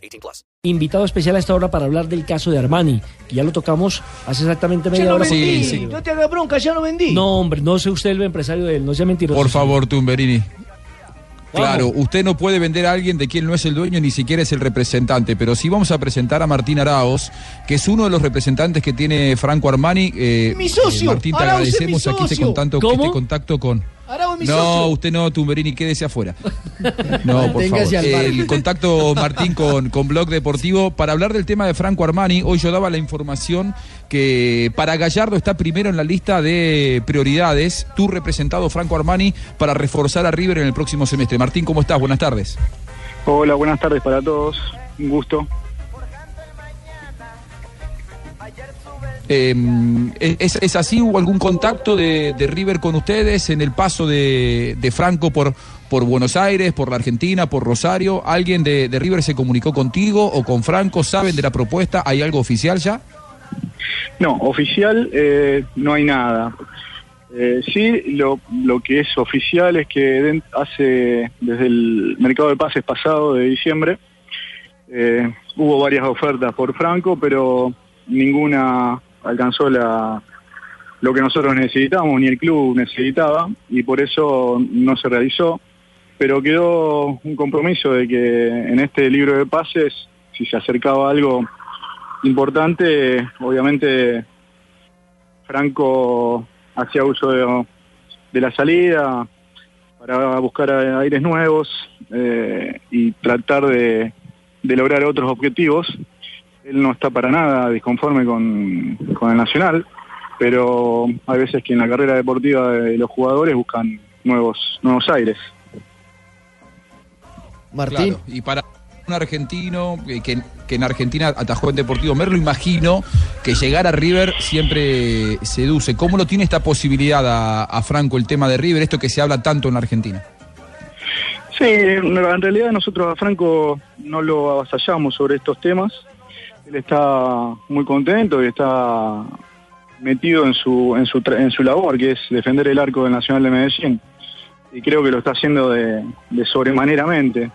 18 plus. Invitado especial a esta hora para hablar del caso de Armani, que ya lo tocamos hace exactamente media Ya hora. vendí, Sí, sí. no te hagas bronca, ya no vendí. No, hombre, no sé usted el empresario de él, no sea mentiroso. Por favor, Tumberini. Vamos. Claro, usted no puede vender a alguien de quien no es el dueño ni siquiera es el representante, pero sí vamos a presentar a Martín Araos, que es uno de los representantes que tiene Franco Armani. Eh, Mi socio, eh, Martín, te Arauz agradecemos aquí este contacto, este contacto con. Arau es mi No, socio. usted no, Tumberini, quédese afuera. No, por favor. El contacto, Martín, con, con Blog Deportivo. Para hablar del tema de Franco Armani, hoy yo daba la información que para Gallardo está primero en la lista de prioridades, tu representado Franco Armani, para reforzar a River en el próximo semestre. Martín, ¿cómo estás? Buenas tardes. Hola, buenas tardes para todos. Un gusto. Eh, ¿es, así? ¿Hubo algún contacto de, River con ustedes en el paso de, Franco por, por Buenos Aires, por la Argentina, por Rosario? ¿Alguien de, River se comunicó contigo o con Franco? ¿Saben de la propuesta? ¿Hay algo oficial ya? No, oficial eh, no hay nada. Eh, sí, lo, lo que es oficial es que hace desde el mercado de pases pasado de diciembre eh, hubo varias ofertas por Franco, pero ninguna alcanzó la, lo que nosotros necesitábamos, ni el club necesitaba, y por eso no se realizó. Pero quedó un compromiso de que en este libro de pases, si se acercaba algo importante, obviamente Franco hacía uso de, la salida para buscar aires nuevos eh, y tratar de, de lograr otros objetivos. Él no está para nada disconforme con, con el Nacional, pero hay veces que en la carrera deportiva de los jugadores buscan nuevos, nuevos aires. Martín, Claro, y para un argentino eh, que, que en Argentina atajó en Deportivo Merlo, imagino que llegar a River siempre seduce. ¿Cómo lo tiene esta posibilidad a, a Franco el tema de River, esto que se habla tanto en la Argentina? Sí, en realidad nosotros a Franco no lo avasallamos sobre estos temas. Él está muy contento y está metido en su, en su, en su labor, que es defender el arco del Nacional de Medellín. Y creo que lo está haciendo de, de sobremaneramente.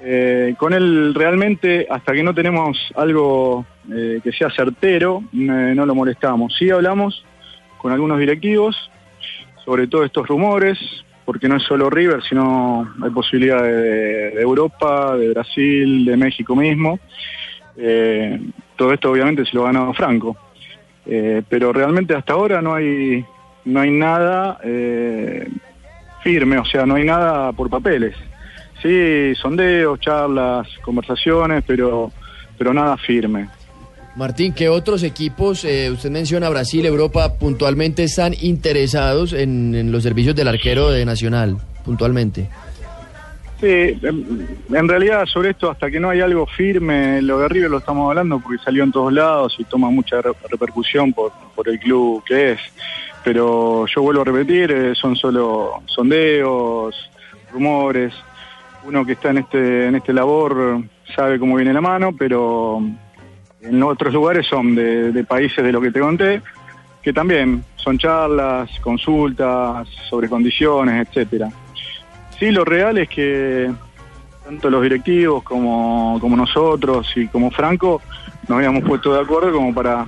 Eh, con él realmente, hasta que no tenemos algo eh, que sea certero, eh, no lo molestamos. Sí hablamos con algunos directivos sobre todos estos rumores, porque no es solo River, sino hay posibilidad de Europa, de Brasil, de México mismo. Eh, todo esto obviamente se lo ha ganado Franco. Eh, pero realmente hasta ahora no hay, no hay nada eh, firme, o sea, no hay nada por papeles. Sí, sondeos, charlas, conversaciones, pero, pero nada firme. Martín, ¿qué otros equipos, eh, usted menciona Brasil, Europa, puntualmente están interesados en, en los servicios del arquero de Nacional, puntualmente? Sí, en, en realidad sobre esto, hasta que no hay algo firme, lo de River lo estamos hablando porque salió en todos lados y toma mucha re- repercusión por, por el club que es. Pero yo vuelvo a repetir, eh, son solo sondeos, rumores. Uno que está en este, en este labor sabe cómo viene la mano, pero en otros lugares son de, de países de lo que te conté, que también son charlas, consultas sobre condiciones, etcétera. Sí, lo real es que tanto los directivos como, como nosotros y como Franco nos habíamos puesto de acuerdo como para,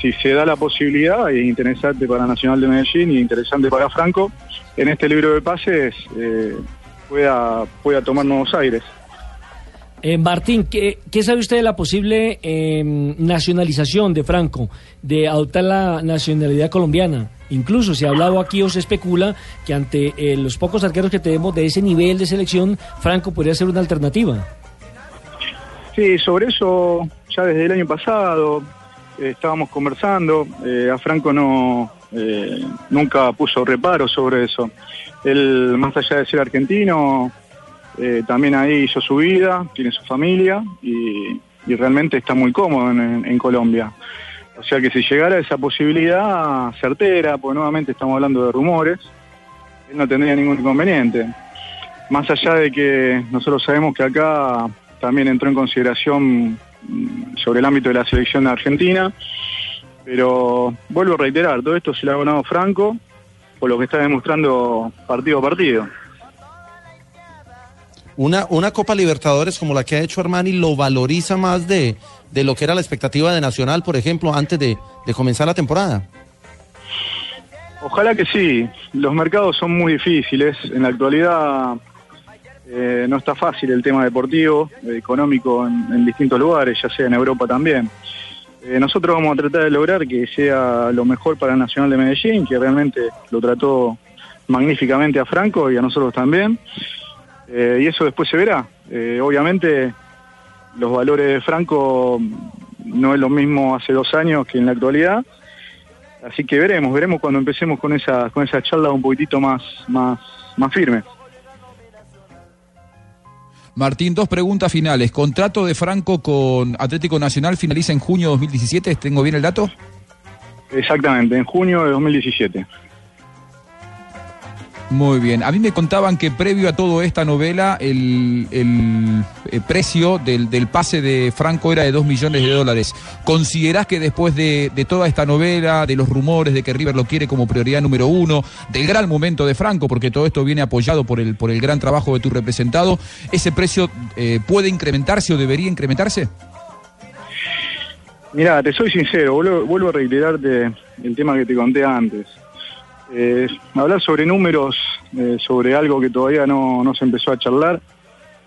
si se da la posibilidad, y es interesante para Nacional de Medellín y interesante para Franco, en este libro de pases eh, pueda, pueda tomar nuevos aires. eh, Martín, ¿qué, sabe usted de la posible eh, nacionalización de Franco, de adoptar la nacionalidad colombiana? Incluso se ha hablado aquí o se especula que ante eh, los pocos arqueros que tenemos de ese nivel de selección, Franco podría ser una alternativa. Sí, sobre eso ya desde el año pasado eh, estábamos conversando. eh, a Franco no nunca puso reparo sobre eso. Él, más allá de ser argentino, también ahí hizo su vida, tiene su familia y, y realmente está muy cómodo en, en Colombia. O sea que si llegara esa posibilidad certera, pues nuevamente estamos hablando de rumores, él no tendría ningún inconveniente. Más allá de que nosotros sabemos que acá también entró en consideración mm, sobre el ámbito de la selección de Argentina, pero vuelvo a reiterar, todo esto se lo ha ganado Franco por lo que está demostrando partido a partido. Una, una Copa Libertadores como la que ha hecho Armani lo valoriza más de, de lo que era la expectativa de Nacional, por ejemplo, antes de, de comenzar la temporada. Ojalá que sí. Los mercados son muy difíciles. En la actualidad eh, no está fácil el tema deportivo, eh, económico en, distintos lugares, ya sea en Europa también. Eh, nosotros vamos a tratar de lograr que sea lo mejor para el Nacional de Medellín, que realmente lo trató magníficamente a Franco y a nosotros también. Eh, y eso después se verá. Eh, obviamente los valores de Franco no es lo mismo hace dos años que en la actualidad. Así que veremos, veremos cuando empecemos con esa, con esa charla un poquitito más, más, más firme. Martín, dos preguntas finales. ¿Contrato de Franco con Atlético Nacional finaliza en junio de 2017? ¿Tengo bien el dato? Exactamente, en junio de 2017. Muy bien. A mí me contaban que previo a toda esta novela, el, el, el precio del, del, pase de Franco era de 2 millones de dólares. ¿Considerás que después de, de, toda esta novela, de los rumores de que River lo quiere como prioridad número uno, del gran momento de Franco, porque todo esto viene apoyado por el, por el gran trabajo de tu representado, ese precio eh, puede incrementarse o debería incrementarse? Mira, te soy sincero, vuelvo, vuelvo a reiterarte el tema que te conté antes. Eh, hablar sobre números, eh, sobre algo que todavía no, no, se empezó a charlar,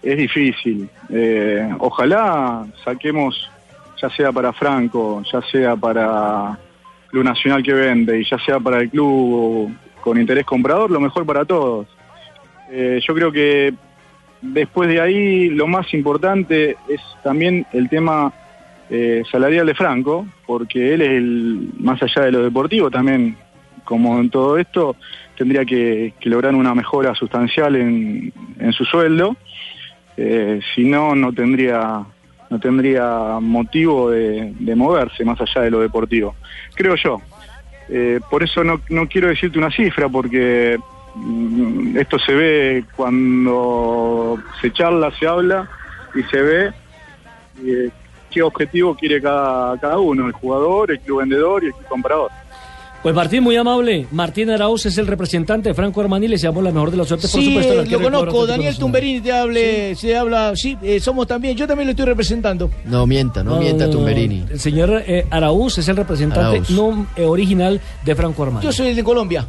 es difícil. Eh, ojalá saquemos, ya sea para Franco, ya sea para Club Nacional que vende y ya sea para el club con interés comprador, lo mejor para todos. Eh, yo creo que después de ahí lo más importante es también el tema eh, salarial de Franco, porque él es el, más allá de lo deportivo, también como en todo esto, tendría que, lograr una mejora sustancial en, su sueldo. Eh, si no, no tendría, no tendría motivo de, de, moverse más allá de lo deportivo. Creo yo. Eh, por eso no, no, quiero decirte una cifra, porque mm, esto se ve cuando se charla, se habla y se ve eh, qué objetivo quiere cada, cada uno, el jugador, el club vendedor y el club comprador. Pues Martín, muy amable. Martín Arauz es el representante de Franco Armani. Le deseamos la mejor de la suerte, por sí, supuesto. lo conozco. Daniel Tumberini te hable, sí. se habla. Sí, eh, somos también. Yo también lo estoy representando. No mienta, no, no mienta no, Tumberini. El señor eh, Arauz es el representante Arauz. no eh, original de Franco Armani. Yo soy de Colombia.